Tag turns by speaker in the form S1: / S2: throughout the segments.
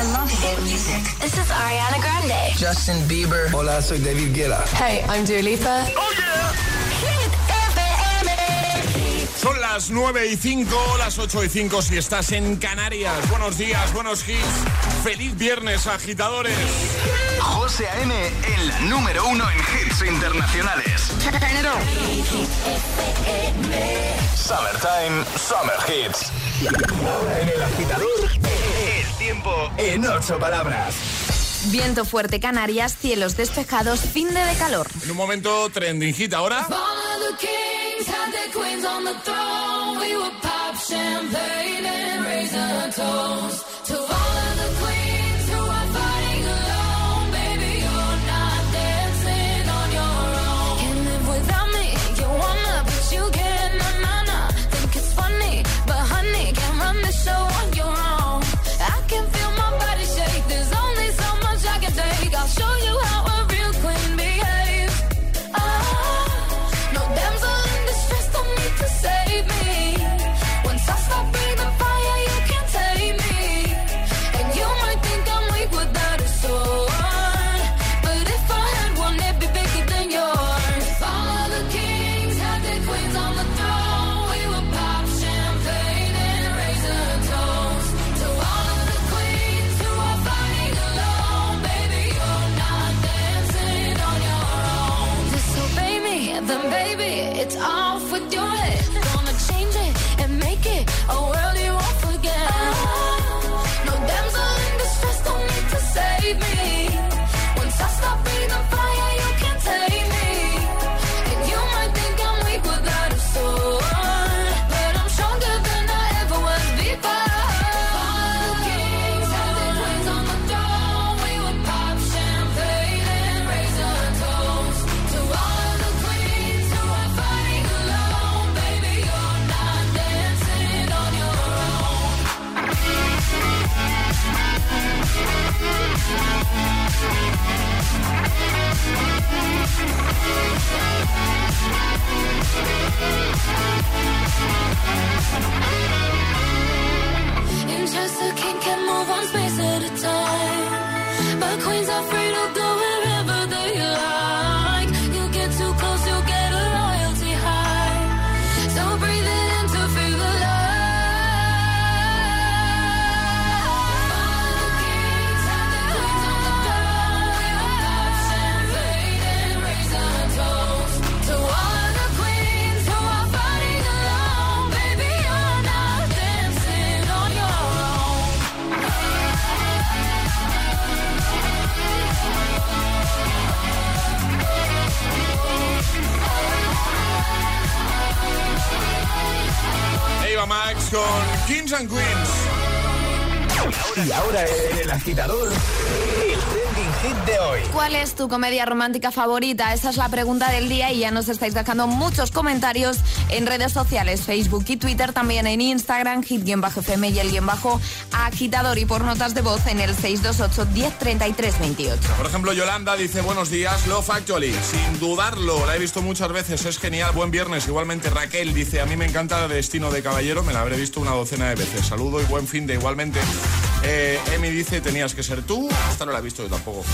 S1: I love hit music.
S2: This is Ariana Grande.
S3: Justin Bieber.
S4: Hola, soy David Guetta.
S5: Hey, I'm Dua Lipa.
S2: Oh yeah. Hit FM.
S6: Son las 9 y 5, las 8 y 5 si estás en Canarias. Buenos días, buenos hits. Feliz viernes, agitadores.
S7: José A.M. en la número uno en hits internacionales. Summertime, Summer Hits.
S4: En el agitador,
S7: El tiempo en ocho palabras.
S8: Viento fuerte Canarias, cielos despejados, fin de, de calor.
S6: En un momento, trending hit ahora.
S8: Tu comedia romántica favorita? Esa es la pregunta del día y ya nos estáis dejando muchos comentarios en redes sociales, Facebook y Twitter, también en Instagram, hit-fm y el guion bajo agitador y por notas de voz en el 628 1033 28.
S6: Por ejemplo, Yolanda dice buenos días, Love Actually. Sin dudarlo, la he visto muchas veces, es genial, buen viernes. Igualmente Raquel dice, a mí me encanta Destino de Caballero, me la habré visto una docena de veces. Saludo y buen fin de igualmente. Eh, Emi dice, tenías que ser tú. Esta no la he visto yo tampoco.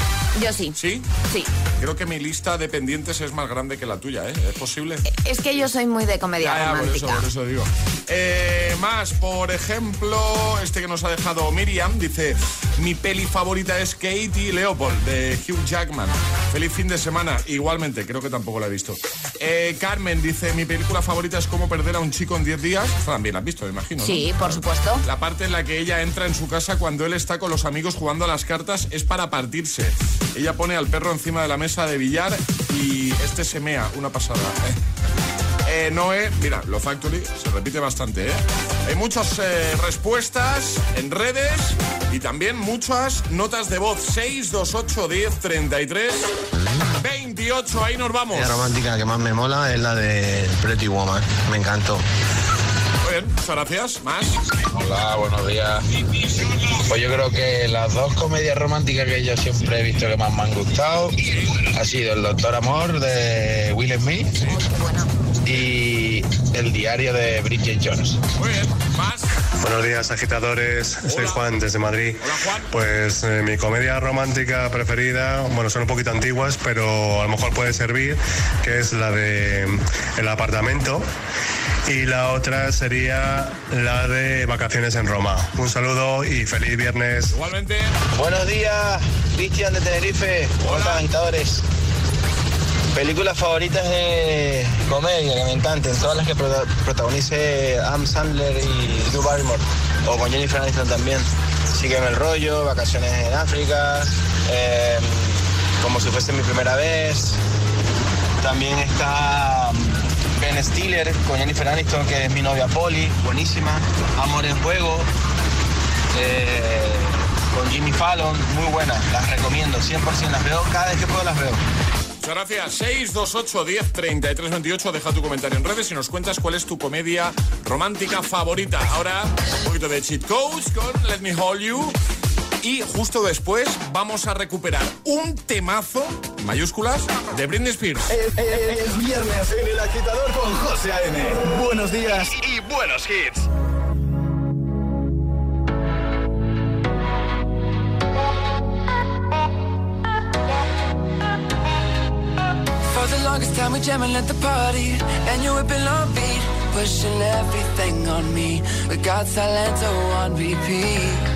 S8: Yo sí.
S6: ¿Sí?
S8: Sí.
S6: Creo que mi lista de pendientes es más grande que la tuya, ¿eh? ¿Es posible?
S8: Es que yo soy muy de comedia
S6: por eso, por eso digo. Eh, más, por ejemplo, este que nos ha dejado Miriam dice: Mi peli favorita es Katie Leopold de Hugh Jackman. Feliz fin de semana. Igualmente, creo que tampoco la he visto. Eh, Carmen dice: Mi película favorita es Cómo perder a un chico en 10 días. También la has visto, me imagino. ¿no?
S8: Sí, por supuesto.
S6: La parte en la que ella entra en su casa cuando él está con los amigos jugando a las cartas es para partirse. Ella pone al perro encima de la mesa de billar y este se mea, una pasada. Eh, Noé, mira, lo Factory se repite bastante, ¿eh? Hay muchas eh, respuestas en redes y también muchas notas de voz. 628 10 33 28, ahí nos vamos.
S9: La romántica que más me mola es la de Pretty Woman. Me encantó.
S6: Bien, muchas gracias. Más.
S10: Hola, buenos días. Pues yo creo que las dos comedias románticas que yo siempre he visto que más me han gustado ha sido El Doctor Amor de Will Smith
S9: y El diario de Bridget Jones.
S11: Muy bien, más.
S12: Buenos días, agitadores. Soy Juan desde Madrid.
S11: Hola, Juan.
S12: Pues eh, mi comedia romántica preferida, bueno, son un poquito antiguas, pero a lo mejor puede servir, que es la de El apartamento. Y la otra sería la de Vacaciones en Roma. Un saludo y feliz viernes.
S11: Igualmente.
S9: Buenos días, Cristian de Tenerife. Hola, agitadores. Películas favoritas de comedia que me encanten, todas las que prota- protagonice Adam Sandler y Drew Barrymore, o con Jennifer Aniston también. Sígueme el rollo, Vacaciones en África, eh, como si fuese mi primera vez. También está Ben Stiller con Jennifer Aniston, que es mi novia Polly, buenísima. Amor en Juego, eh, con Jimmy Fallon, muy buena, las recomiendo, 100% las veo, cada vez que puedo las veo.
S11: Muchas gracias. 628 10 33 28. Deja tu comentario en redes y nos cuentas cuál es tu comedia romántica favorita. Ahora, un poquito de cheat codes con Let Me Hold You. Y justo después vamos a recuperar un temazo, mayúsculas, de Britney Spears.
S7: Es, es- es viernes en el agitador con José A.M. Buenos días.
S4: Y buenos hits.
S13: Longest time we jamming at the party And you whipping on beat Pushing everything on me We got Salento on repeat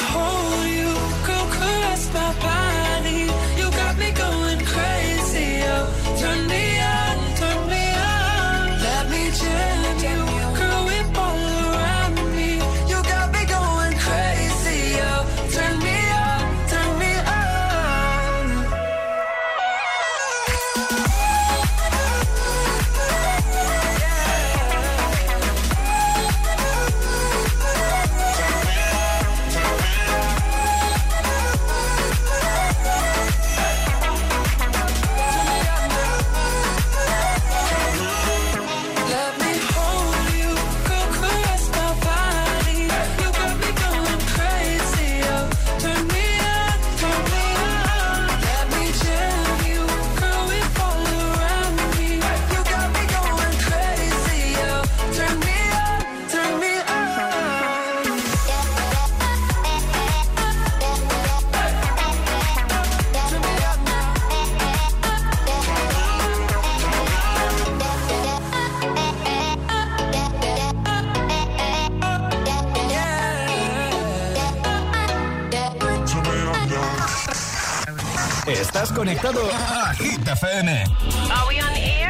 S7: Estás conectado a Hit FM.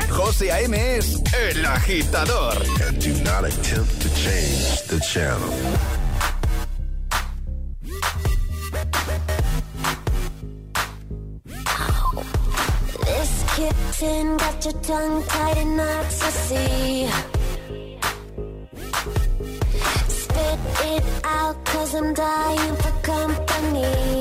S7: José A.M. es el agitador.
S14: Do not attempt to change the channel.
S15: This kitten got your tongue tied in knots, I see. Spit it out, cause I'm dying for company.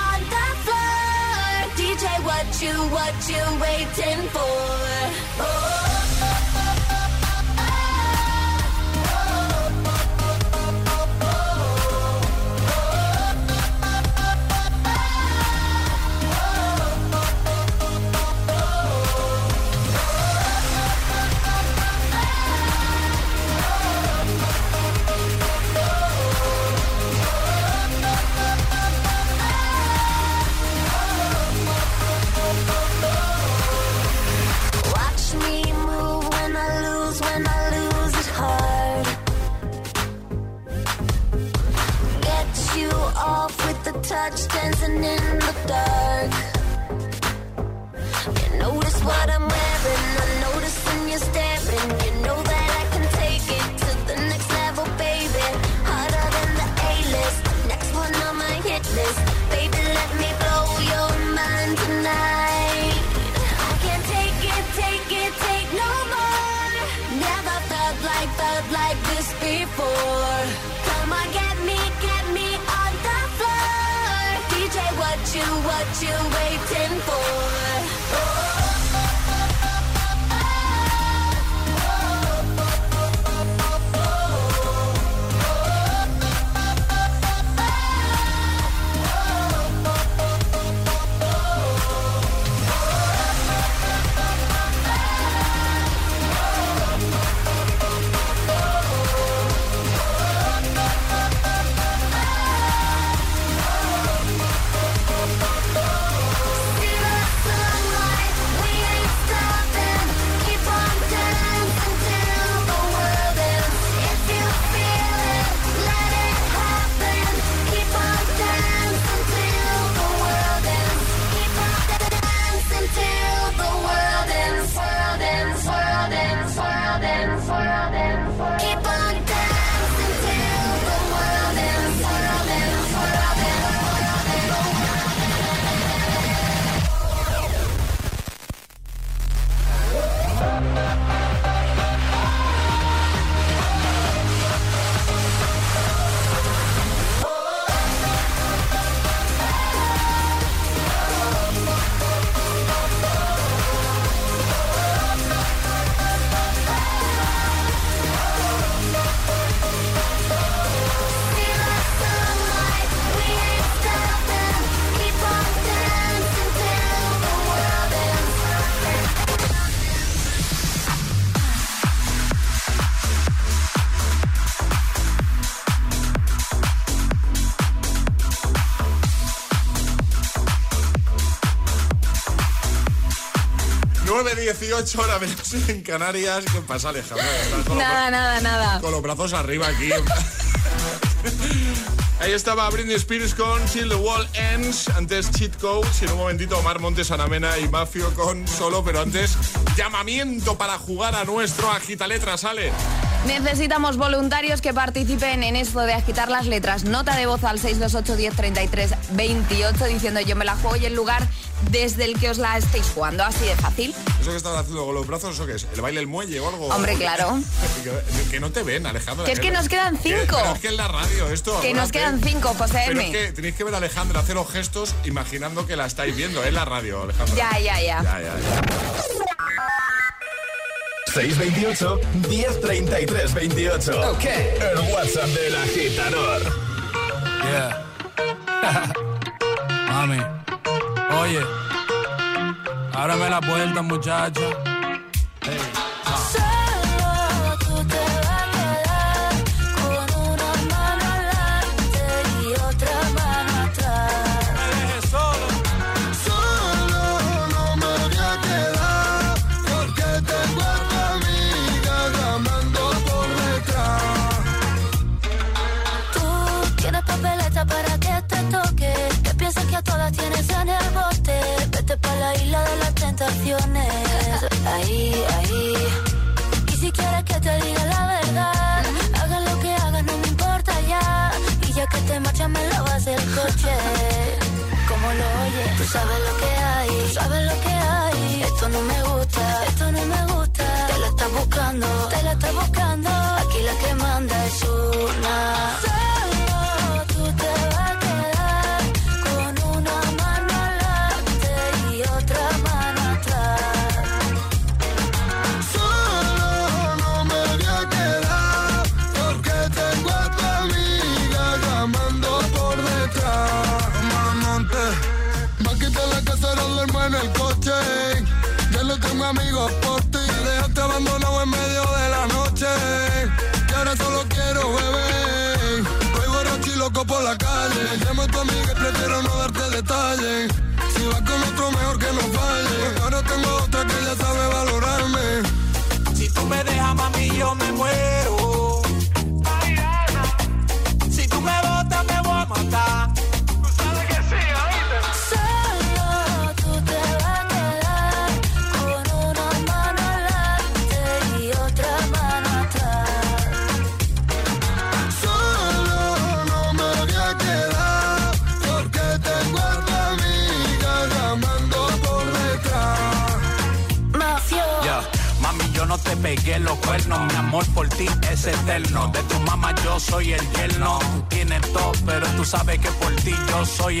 S15: what
S16: you, what you waiting for? Watch
S15: listening 18 hora menos en Canarias. ¿Qué pasa, Alejandro? Los
S8: Nada, nada, nada.
S15: Con los brazos arriba aquí. Ahí estaba Britney Spears con Till the Wall Ends. Antes Cheat Codes. Y en un momentito Omar Montes, Anamena y Mafio con Solo. Pero antes, llamamiento para jugar a nuestro Agita Letras, Ale.
S8: Necesitamos voluntarios que participen en esto de agitar las letras. Nota de voz al 628 10 33 28 diciendo yo me la juego y el lugar desde el que os la estéis jugando. Así de fácil.
S15: ¿Eso que estás haciendo con los brazos, eso qué es? ¿El baile el muelle o algo?
S8: Hombre, claro.
S15: que, que no te ven, Alejandro.
S8: Que es que nos quedan cinco.
S15: Que, es que en la radio esto...
S8: Que nos quedan cinco, José
S15: Pero
S8: M.
S15: es que tenéis que ver a Alejandra hacer los gestos imaginando que la estáis viendo. Es la radio, Alejandra.
S8: Ya, ya, ya.
S15: Ya, ya, ya.
S7: 628 1033 28. Ok. El WhatsApp del agitador.
S17: Yeah. Mami, oye, ábrame la puerta, muchacho.
S16: Tienes en el bote. Vete pa' la isla de las tentaciones. Ahí, ahí. Y si quieres que te diga la verdad, haga lo que hagas, no me importa ya. Y ya que te marchas, me lavas el coche. Como lo oyes, tú sabes lo que hay, tú sabes lo que hay. Esto no me gusta, esto no me gusta. Te la estás buscando, te la estás buscando. Aquí la que manda es una.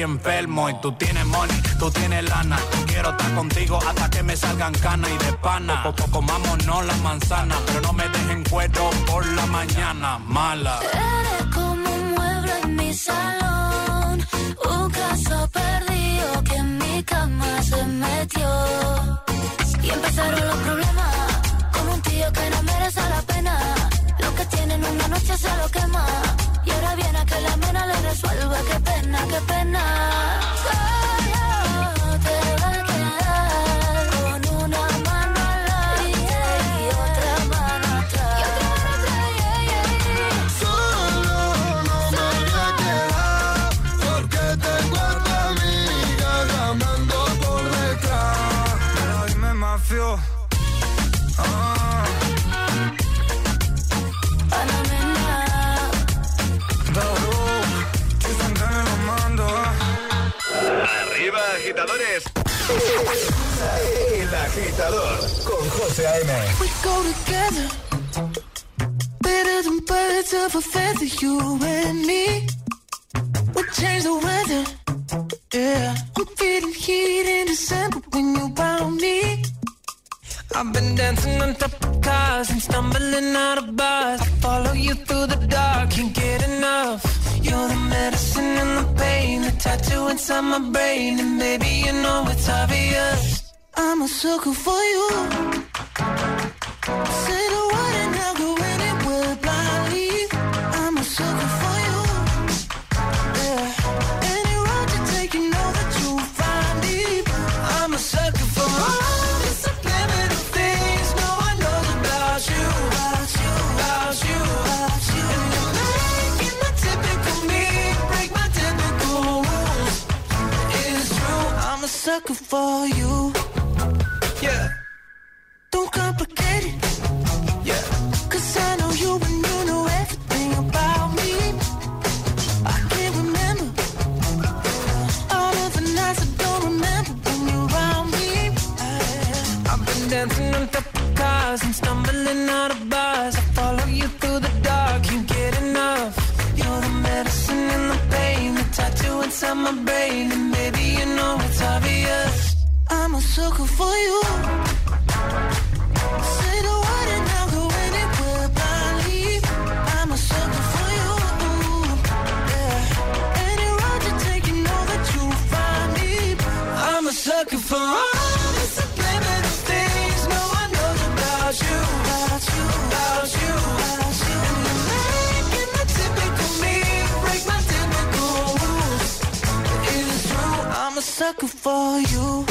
S18: enfermo y tú tienes money, tú tienes lana. Quiero estar contigo hasta que me salgan canas y de pana. Poco comámonos las manzanas, pero no me dejen cuero por la mañana, mala.
S16: Eres como un mueble en mi salón, un caso perdido que en mi cama se metió. Y empezaron los problemas, como un tío que no merece la pena. Lo que tiene en una noche se lo quema y ahora viene a que la mena le resuelva. Qué pena, qué pena.
S13: I'm a sucker for you. Say the word and I'll go anywhere but leave. I'm a sucker for you. Yeah. Any road you take, you know that you'll find me. I'm a sucker for all the subliminal things no one knows about you, about you, about you, about you. And you're making the typical me break my typical rules. It is true, I'm a sucker for you.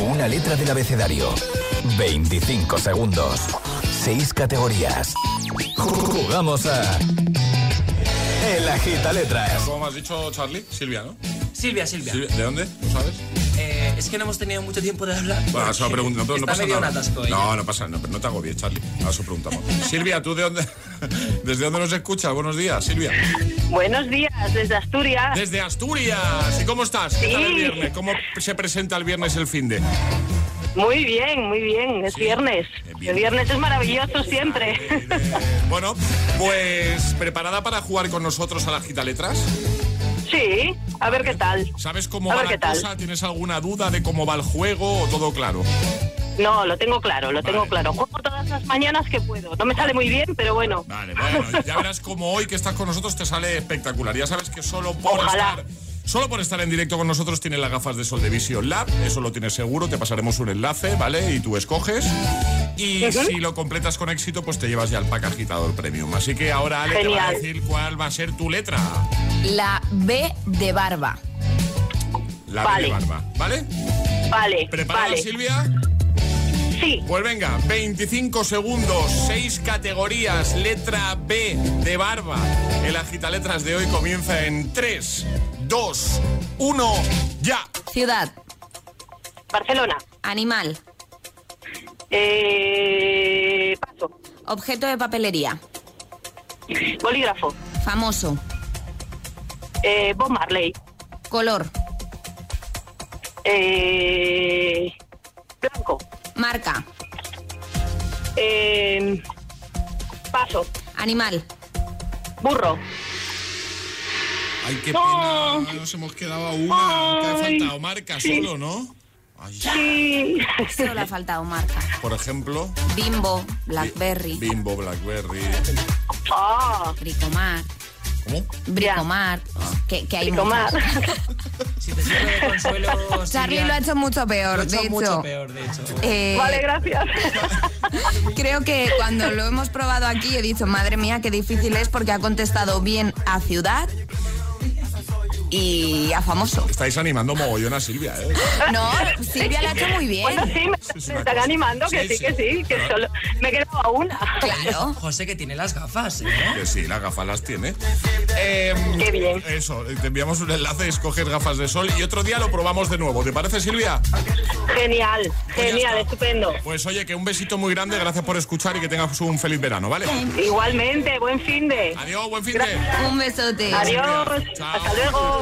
S13: Una
S7: letra del abecedario. 25 segundos. 6 categorías. Jugamos a. El agita letras.
S11: ¿Cómo has dicho, Charlie? Silvia, ¿no?
S5: Silvia, Silvia.
S11: ¿De dónde? ¿Lo sabes?
S5: Eh es que no hemos tenido mucho tiempo de hablar.
S11: Bueno, eso lo pregunto. No, no
S5: Está
S11: pasa
S5: medio
S11: nada.
S5: un atasco ella.
S11: no, no pasa nada. No, no te hago bien, Charlie. Eso preguntamos. Silvia, ¿tú de dónde? ¿Desde dónde nos escuchas? Buenos días, Silvia.
S19: Buenos días, desde Asturias.
S11: Desde Asturias. ¿Y cómo estás? ¿Qué tal el
S19: Sí.
S11: viernes? ¿Cómo se presenta el viernes el fin de?
S19: Muy bien, muy bien, es viernes. El viernes es maravilloso siempre.
S11: Bueno, pues ¿preparada para jugar con nosotros a la gita letras?
S19: Sí, a ver qué tal.
S11: ¿Sabes cómo
S19: A
S11: va la
S19: qué tal.
S11: cosa? ¿Tienes alguna duda de cómo va el juego o todo claro?
S19: No, lo tengo claro, lo tengo claro. Juego todas las mañanas que puedo. No me sale muy bien, pero bueno.
S11: Vale, bueno, ya verás como hoy que estás con nosotros te sale espectacular. Ya sabes que solo por
S19: Ojalá.
S11: estar Solo por estar en directo con nosotros tienes las gafas de sol de Vision Lab, eso lo tienes seguro, te pasaremos un enlace, ¿vale? Y tú escoges. Y si lo completas con éxito, pues te llevas ya el pack agitador premium. Así que ahora Ale te va a
S8: Genial.
S11: decir cuál va a ser tu letra.
S8: La B de barba.
S11: La B de barba, ¿vale?
S19: Vale,
S11: ¿Preparada,
S19: vale.
S11: Silvia?
S19: Sí.
S11: Pues venga, 25 segundos, 6 categorías, letra B de barba. El agitaletras de hoy comienza en 3, 2, 1, ya.
S8: Ciudad.
S19: Barcelona.
S8: Animal.
S19: Eh, paso.
S8: Objeto de papelería.
S19: Bolígrafo.
S8: Famoso.
S19: Eh, Bob Marley.
S8: Color.
S19: Eh, blanco.
S8: Marca.
S19: Eh, paso.
S8: Animal.
S19: Burro.
S11: Ay, qué pena, nos hemos quedado a una. Que ha faltado marca solo, ¿no? Ay,
S19: Sí.
S8: Solo ha faltado marca.
S11: Por ejemplo,
S8: Bimbo, Blackberry,
S11: Bimbo, Blackberry.
S19: Ah.
S8: Bricomar.
S11: ¿Cómo?
S8: Bricomar. Que, que hay
S19: Bricomar.
S8: muchas.
S5: Si te sirve de consuelo,
S8: Charlie
S5: Silvia,
S8: lo ha hecho mucho peor,
S5: lo he hecho
S8: de
S5: mucho
S8: hecho.
S5: peor, de hecho.
S8: Eh,
S19: Vale, gracias.
S8: Creo que cuando lo hemos probado aquí he dicho, madre mía, qué difícil es porque ha contestado bien a ciudad y a famoso.
S11: Estáis animando mogollón a Silvia, ¿eh?
S8: No, Silvia lo ha hecho muy bien.
S19: Bueno, sí, me, me están animando, que sí, que sí, que solo me he quedado a una.
S8: Claro.
S5: José que tiene las gafas, ¿eh?
S11: Que sí, las gafas las tiene. Eh,
S19: Qué bien.
S11: Eso, te enviamos un enlace, escoges gafas de sol y otro día lo probamos de nuevo. ¿Te parece, Silvia?
S19: Genial, genial, estupendo.
S11: Pues oye, que un besito muy grande, gracias por escuchar y que tengas un feliz verano, ¿vale?
S19: Igualmente, buen fin de.
S11: Adiós, buen fin de.
S8: Un besote.
S19: Adiós, hasta luego.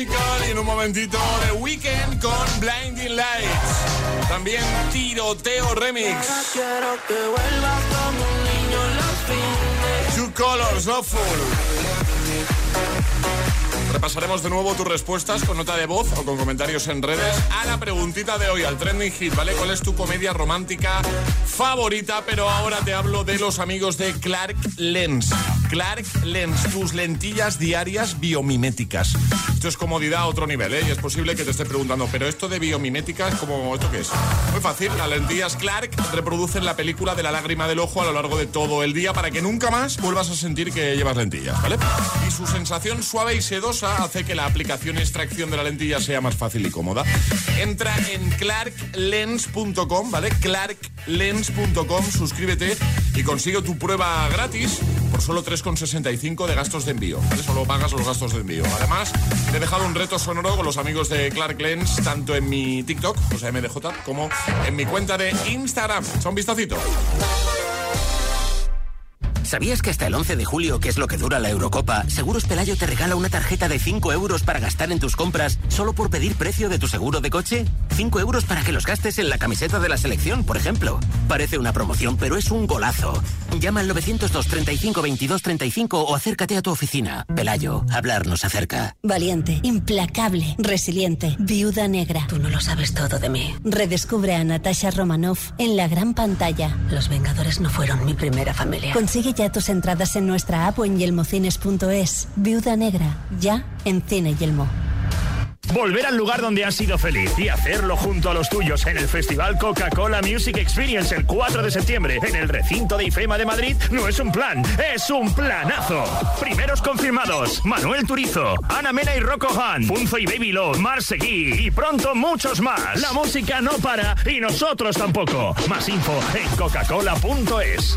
S11: Y en un momentito The Weekend con Blinding Lights. También Tiroteo Remix.
S6: Quiero que vuelvas como un niño en los fines.
S11: Two Colors Loveful. Repasaremos de nuevo tus respuestas con nota de voz o con comentarios en redes a la preguntita de hoy, al trending hit, ¿vale? ¿Cuál es tu comedia romántica favorita? Pero ahora te hablo de los amigos de Clark Lens. Clark Lens, tus lentillas diarias biomiméticas. Esto es comodidad a otro nivel, ¿eh? Y es posible que te estés preguntando, pero esto de biomiméticas, ¿cómo esto qué es? Muy fácil, las lentillas Clark reproducen la película de la lágrima del ojo a lo largo de todo el día para que nunca más vuelvas a sentir que llevas lentillas, ¿vale? Y su sensación suave y sedosa hace que la aplicación y extracción de la lentilla sea más fácil y cómoda. Entra en clarklens.com, ¿vale? clarklens.com, suscríbete y consigue tu prueba gratis por solo 3,65 de gastos de envío. ¿vale? Solo pagas los gastos de envío. Además, te he dejado un reto sonoro con los amigos de Clark Lens, tanto en mi TikTok, o sea, MDJ, como en mi cuenta de Instagram. Echa un vistacito.
S20: ¿Sabías que hasta el 11 de julio, que es lo que dura la Eurocopa, Seguros Pelayo te regala una tarjeta de 5 euros para gastar en tus compras solo por pedir precio de tu seguro de coche? 5 euros para que los gastes en la camiseta de la selección, por ejemplo. Parece una promoción, pero es un golazo. Llama al 902 35 22 35 o acércate a tu oficina. Pelayo, hablar nos acerca.
S21: Valiente, implacable, resiliente, viuda negra. Tú no lo sabes todo de mí. Redescubre a Natasha Romanoff en la gran pantalla. Los Vengadores no fueron mi primera familia. Consigue ya tus entradas en nuestra app o en yelmocines.es. Viuda negra, ya en Cine Yelmo.
S22: Volver al lugar donde has sido feliz y hacerlo junto a los tuyos en el Festival Coca-Cola Music Experience el 4 de septiembre en el recinto de IFEMA de Madrid no es un plan, es un planazo. Primeros confirmados: Manuel Turizo, Ana Mena y Rocco Han, Punzo y Baby Love, Marseguí y pronto muchos más. La música no para y nosotros tampoco. Más info en coca-cola.es.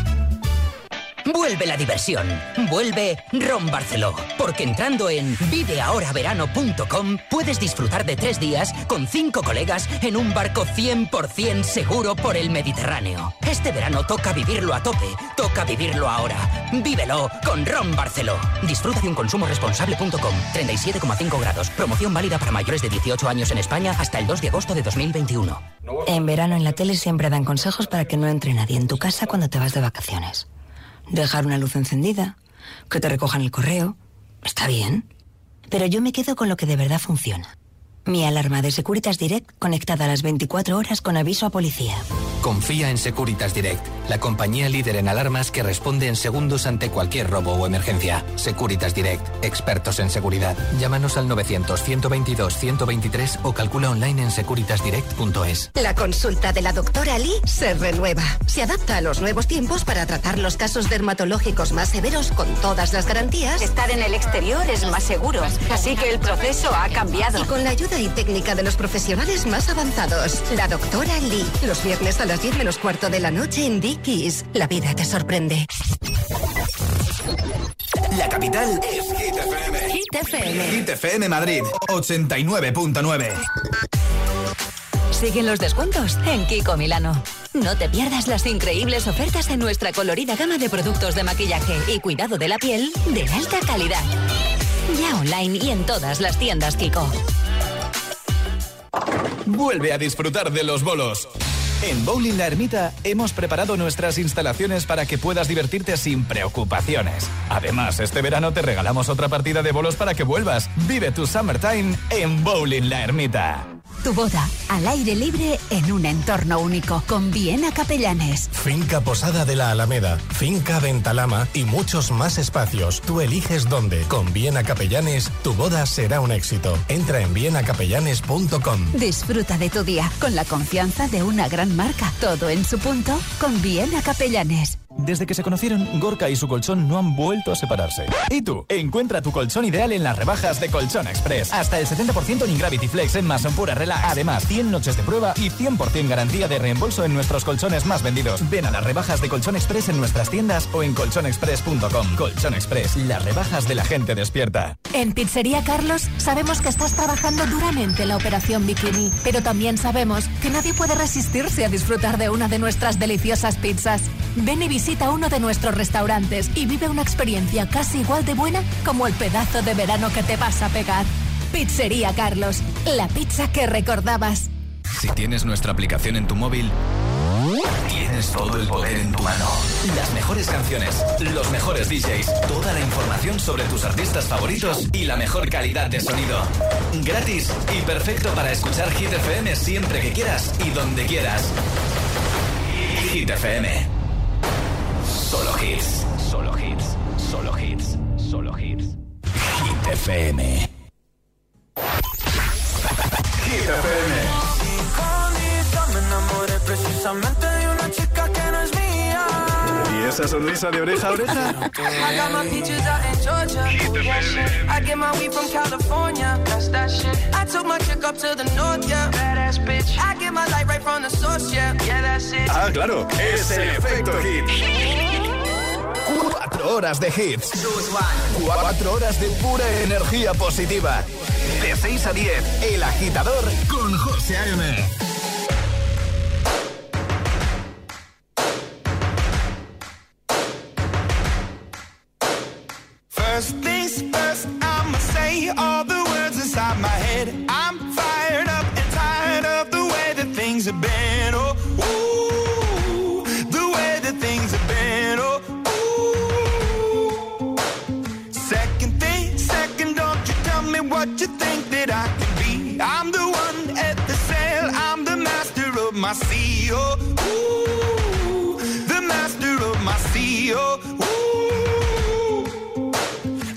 S23: Vuelve la diversión. Vuelve Ron Barceló. Porque entrando en viveahoraverano.com puedes disfrutar de tres días con cinco colegas en un barco 100% seguro por el Mediterráneo. Este verano toca vivirlo a tope. Toca vivirlo ahora. Vívelo con Ron Barceló. Disfruta de un consumo responsable.com. 37,5 grados. Promoción válida para mayores de 18 años en España hasta el 2 de agosto de 2021.
S24: En verano en la tele siempre dan consejos para que no entre nadie en tu casa cuando te vas de vacaciones. Dejar una luz encendida, que te recojan el correo. Está bien. Pero yo me quedo con lo que de verdad funciona. Mi alarma de Securitas Direct conectada a las 24 horas con aviso a policía.
S25: Confía en Securitas Direct, la compañía líder en alarmas que responde en segundos ante cualquier robo o emergencia. Securitas Direct, expertos en seguridad. Llámanos al 900-122-123 o calcula online en securitasdirect.es.
S26: La consulta de la doctora Lee se renueva. Se adapta a los nuevos tiempos para tratar los casos dermatológicos más severos con todas las garantías.
S27: Estar en el exterior es más seguro, así que el proceso ha cambiado.
S26: Y con la ayuda y técnica de los profesionales más avanzados. La doctora Lee. Los viernes a las 10 menos cuarto de la noche en Dickies. La vida te sorprende.
S7: La capital es Hit FM.
S8: Hit FM.
S7: Hit FM Madrid, 89.9.
S27: Siguen los descuentos en Kiko Milano. No te pierdas las increíbles ofertas en nuestra colorida gama de productos de maquillaje y cuidado de la piel de alta calidad. Ya online y en todas las tiendas Kiko.
S7: Vuelve a disfrutar de los bolos. En Bowling La Ermita hemos preparado nuestras instalaciones para que puedas divertirte sin preocupaciones. Además, este verano te regalamos otra partida de bolos para que vuelvas. Vive tu summertime en Bowling La Ermita.
S28: Tu boda al aire libre en un entorno único con Viena Capellanes.
S29: Finca Posada de la Alameda, Finca Ventalama y muchos más espacios. Tú eliges dónde. Con Viena Capellanes, tu boda será un éxito. Entra en vienacapellanes.com.
S28: Disfruta de tu día con la confianza de una gran marca. Todo en su punto con Viena Capellanes.
S7: Desde que se conocieron, Gorka y su colchón no han vuelto a separarse. ¿Y tú? Encuentra tu colchón ideal en las rebajas de Colchón Express. Hasta el 70% en Gravity Flex en Mason Pura Relax. Además, 100 noches de prueba y 100% garantía de reembolso en nuestros colchones más vendidos. Ven a las rebajas de Colchón Express en nuestras tiendas o en colchonexpress.com. Colchón Express, las rebajas de la gente despierta.
S28: En Pizzería Carlos sabemos que estás trabajando duramente en la operación Bikini, pero también sabemos que nadie puede resistirse a disfrutar de una de nuestras deliciosas pizzas. Ven y visita uno de nuestros restaurantes y vive una experiencia casi igual de buena como el pedazo de verano que te vas a pegar. Pizzería Carlos, la pizza que recordabas.
S7: Si tienes nuestra aplicación en tu móvil, tienes todo el poder en tu mano. Las mejores canciones, los mejores DJs, toda la información sobre tus artistas favoritos y la mejor calidad de sonido. Gratis y perfecto para escuchar Hit FM siempre que quieras y donde quieras. Hit FM. Solo hits, solo hits, solo hits, solo hits. Hit FM.
S30: Hit me enamoré precisamente
S7: esa sonrisa de oreja a oreja?
S30: I got my peaches out in Georgia. I get my weed from California. That's that shit. I took my chick up to the north, yeah. Badass bitch. I get my light right from the source, yeah. Yeah, that's it.
S7: Ah, claro, es el efecto hit. Cuatro horas de hits. Cuatro horas de pura energía positiva. De 6 a 10, El Agitador con José A.M.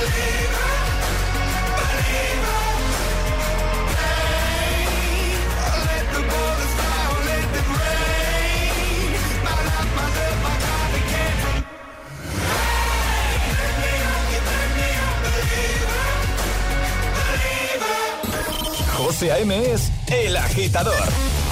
S30: believer.
S7: A.M. es El Agitador.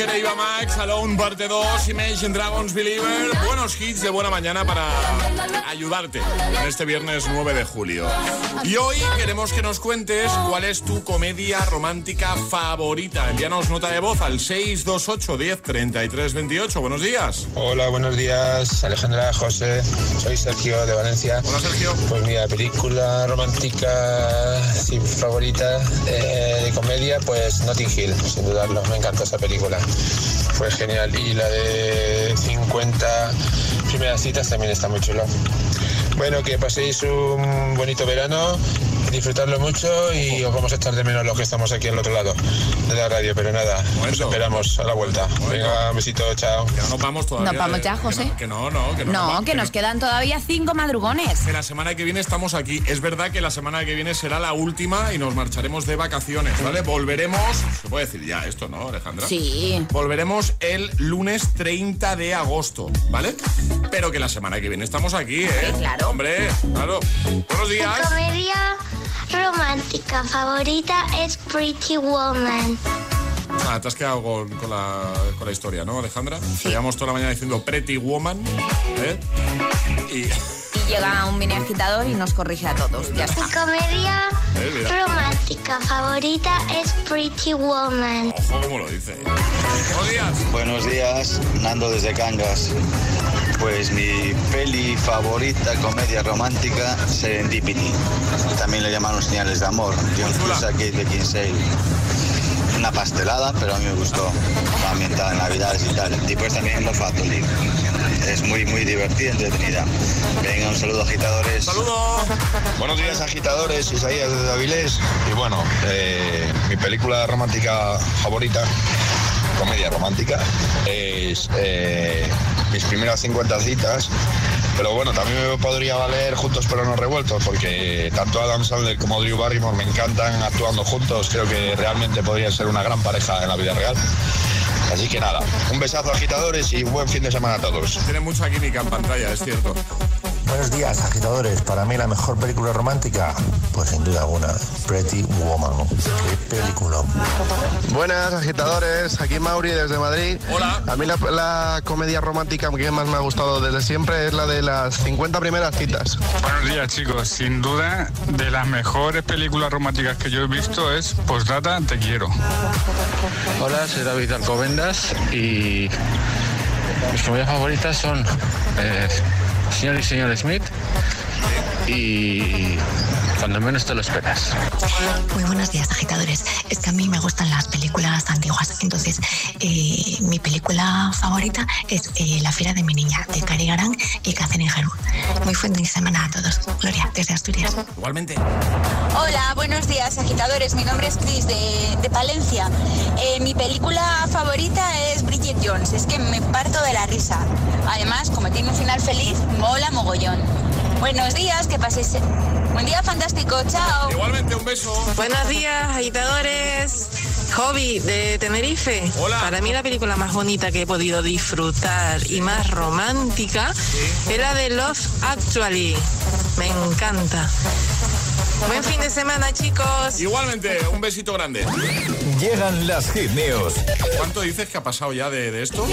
S6: alone.
S11: Alan Walker e Iva Max, Alone parte 2, Imagine Dragons Believer. Buenos hits de buena mañana para ayudarte en este viernes 9 de julio. Y hoy queremos que nos cuentes cuál es tu comedia romántica favorita. Envíanos nota de voz al 628 10 33 28. Buenos días.
S10: Hola, buenos días, Alejandra, José, soy Sergio de Valencia.
S11: Hola, Sergio.
S10: Pues mira, película romántica sí, favorita eh, de comedia, pues Notting Hill, sin dudarlo, me encantó esa película. Fue genial. Y la de 50 primeras citas también está muy chulo. Bueno, que paséis un bonito verano, disfrutarlo mucho y os vamos a echar de menos los que estamos aquí al otro lado de la radio. Pero nada, os esperamos a la vuelta. Venga, un besito, chao.
S11: Que no nos vamos todavía.
S8: Nos vamos ya, José.
S11: Que no, no, que no.
S8: No,
S11: nos
S8: que nos quedan todavía cinco madrugones.
S11: Que la semana que viene estamos aquí. Es verdad que la semana que viene será la última y nos marcharemos de vacaciones, ¿vale? Volveremos. Se puede decir ya esto, ¿no, Alejandra?
S8: Sí.
S11: Volveremos el lunes 30 de agosto, ¿vale? Pero que la semana que viene estamos aquí, ¿eh?
S8: claro.
S11: Hombre, claro. Buenos días.
S15: Romántica favorita es Pretty Woman.
S11: Ah, te has quedado con, con la, con la historia, ¿no, Alejandra? Llevamos toda la mañana diciendo Pretty Woman, ¿eh? Y...
S8: Y llega un mini agitador y nos corrige a todos. Ya está.
S15: Mi comedia
S11: Eh,
S15: romántica favorita es Pretty Woman.
S11: Ojo cómo lo dice. Buenos días.
S31: Buenos días, Nando desde Cangas. Pues mi peli favorita, comedia romántica, Serendipity. También le llamaron Señales de Amor. John Cusack y Kate Beckinsale. Una una pastelada, pero a mí me gustó. Ambientada en Navidades y tal. Y pues también Los Factory. Es muy, muy divertida, entretenida. Venga, un saludo, agitadores.
S11: ¡Saludos!
S32: Buenos días, agitadores. Isaías de Avilés. Y bueno, eh, mi película romántica favorita, comedia romántica, es eh, mis primeras 50 citas. Pero bueno, también me podría valer Juntos pero no revueltos, porque tanto Adam Sandler como Drew Barrymore me encantan actuando juntos. Creo que realmente podría ser una gran pareja en la vida real. Así que nada, un besazo agitadores y buen fin de semana a todos.
S11: Tiene mucha química en pantalla, es cierto.
S33: Buenos días, agitadores. Para mí la mejor película romántica, pues sin duda alguna, Pretty Woman. Qué película.
S34: Buenas agitadores, aquí Mauri desde Madrid.
S11: Hola.
S34: A mí la, la comedia romántica que más me ha gustado desde siempre es la de las 50 primeras citas.
S35: Buenos días chicos, sin duda de las mejores películas románticas que yo he visto es Postdata Te Quiero.
S36: Hola, soy David Alcobendas y mis comedias favoritas son eh, Señor y Señor Smith y Cuando menos te lo esperas.
S37: Muy buenos días, agitadores. Es que a mí me gustan las películas antiguas. Entonces, eh, mi película favorita es eh, La Fiera de mi niña, de Cary Garán y Catherine Herwood. Muy buen fin de semana a todos. Gloria, desde Asturias.
S11: Igualmente.
S38: Hola, buenos días, agitadores. Mi nombre es Chris de, de Palencia. Eh, mi película favorita es Bridget Jones. Es que me parto de la risa. Además, como tiene un final feliz, mola mogollón. Buenos días, que paséis un día fantástico. Chao.
S11: Igualmente, un beso.
S39: Buenos días, agitadores. Hobby de Tenerife.
S11: Hola.
S39: Para mí la película más bonita que he podido disfrutar y más romántica es la de Love Actually. Me encanta. Buen fin de semana, chicos.
S11: Igualmente, un besito grande.
S7: Llegan las hit news.
S11: ¿Cuánto dices que ha pasado ya de, de esto?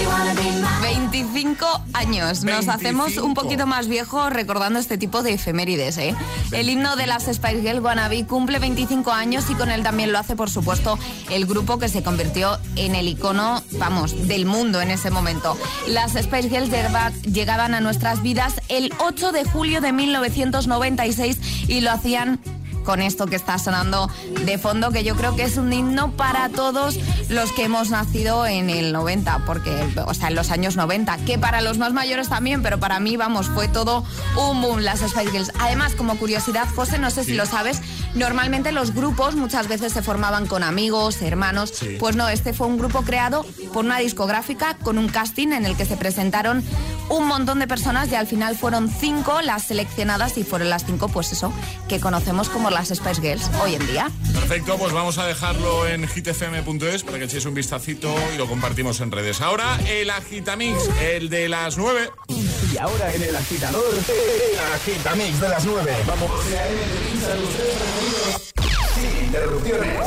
S8: 25 años. Nos
S11: 25.
S8: hacemos un poquito más viejos recordando este tipo de efemérides, ¿eh? El himno de las Spice Girls Wannabe cumple 25 años y con él también lo hace, por supuesto, el grupo que se convirtió en el icono, vamos, del mundo en ese momento. Las Spice Girls llegaba- llegaban a nuestras vidas el 8 de julio de 1996 y lo hacían con esto que está sonando de fondo, que yo creo que es un himno para todos los que hemos nacido en el 90, porque, o sea, en los años 90, que para los más mayores también, pero para mí, vamos, fue todo un boom las Spice Girls. Además, como curiosidad, José, no sé si lo sabes, normalmente los grupos muchas veces se formaban con amigos, hermanos,
S40: Sí.
S8: pues no, este fue un grupo creado por una discográfica con un casting en el que se presentaron un montón de personas y al final fueron cinco las seleccionadas y fueron las cinco, pues eso, que conocemos como las Spice Girls hoy en día.
S11: Perfecto, pues vamos a dejarlo en hitfm.es para que echéis un vistacito y lo compartimos en redes. Ahora el Agitamix, el de las 9.
S7: Y ahora en el agitador, el agitamix de las 9. Vamos. Sin interrupciones.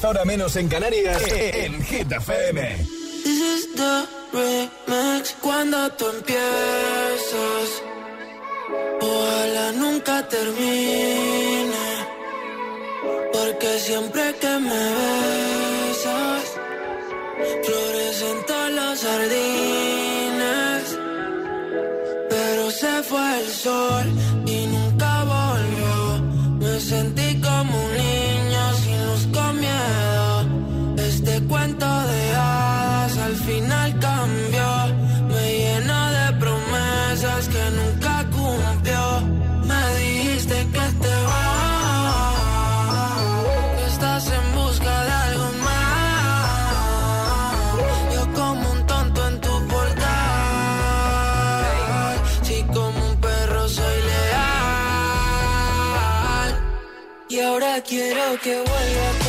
S13: 10 horas menos en Canarias, e, e, en Hit FM.
S41: This is the remix cuando tú empiezas. Ojalá nunca termine. Porque siempre que me besas, florecen
S13: todas las sardinas. Ahora quiero que vuelva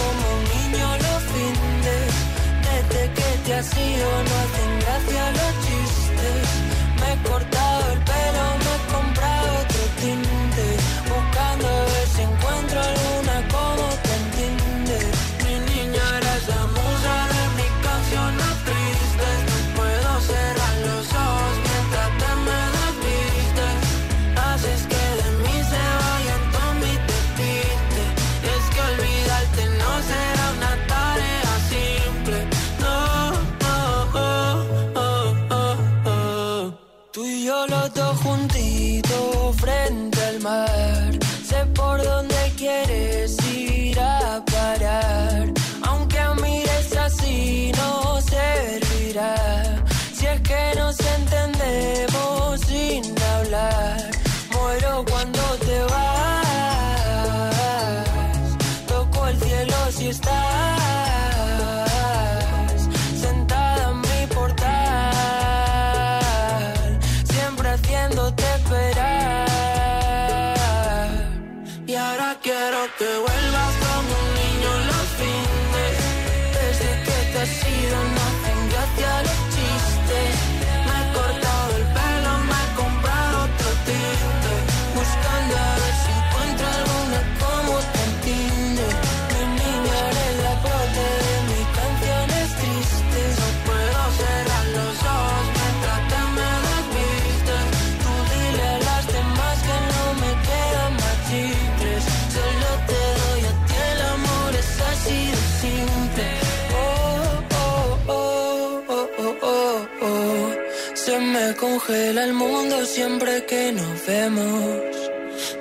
S13: congela el mundo siempre que nos vemos.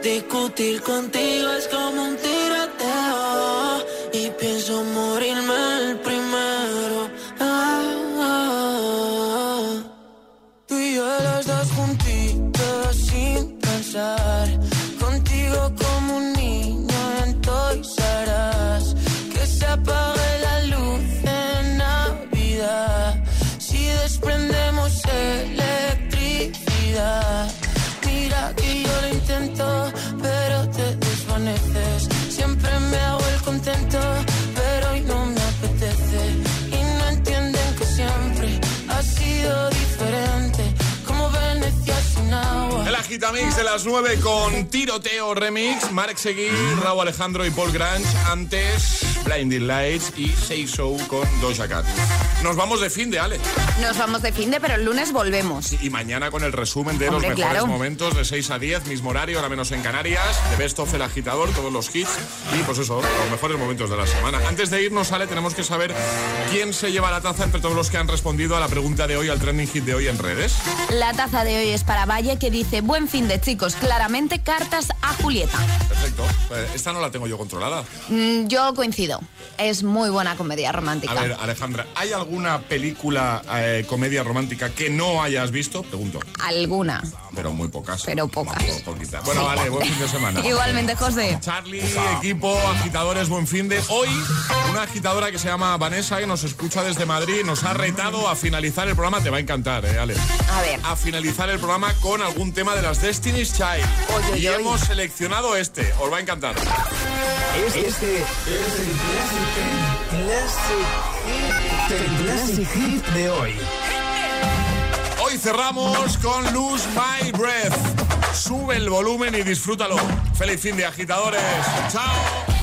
S13: Discutir contigo es como un
S11: de las 9 con Tiroteo Remix, Marek Seguí, Raúl Alejandro y Paul Grange. Antes, Blinding Lights y Say So con Doja Cat. Nos vamos de fin de Ale.
S8: Nos vamos de fin de, pero el lunes volvemos.
S11: Y mañana con el resumen de
S8: Hombre,
S11: los mejores
S8: claro.
S11: momentos de 6 a 10, mismo horario, ahora menos en Canarias, de Best of el agitador, todos los hits y pues eso, los mejores momentos de la semana. Antes de irnos, Ale, tenemos que saber quién se lleva la taza entre todos los que han respondido a la pregunta de hoy, al trending hit de hoy en redes.
S8: La taza de hoy es para Valle que dice, buen fin de chicos, claramente cartas a Julieta.
S11: Perfecto. Eh, Esta no la tengo yo controlada.
S8: Mm, yo coincido, es muy buena comedia romántica.
S11: A ver, Alejandra, ¿hay alguna película, eh, comedia romántica que no hayas visto? Pregunto.
S8: Alguna,
S11: Pero muy pocas.
S8: pero pocas.
S11: Po- poquita. Bueno, vale, buen fin de semana.
S8: Igualmente, José.
S11: Charlie, equipo, agitadores, buen fin de. Hoy, una agitadora que se llama Vanessa, que nos escucha desde Madrid, nos ha retado a finalizar el programa. Te va a encantar, ¿eh, Ale?
S8: A ver.
S11: A finalizar el programa con algún tema de las Destiny's Child.
S8: Oye,
S11: y
S8: oye,
S11: hemos seleccionado este. Os va a encantar.
S7: Este es el classic, el classic hit de hoy.
S11: Hoy cerramos con Lose My Breath. Sube el volumen y disfrútalo. Feliz fin de agitadores. Chao.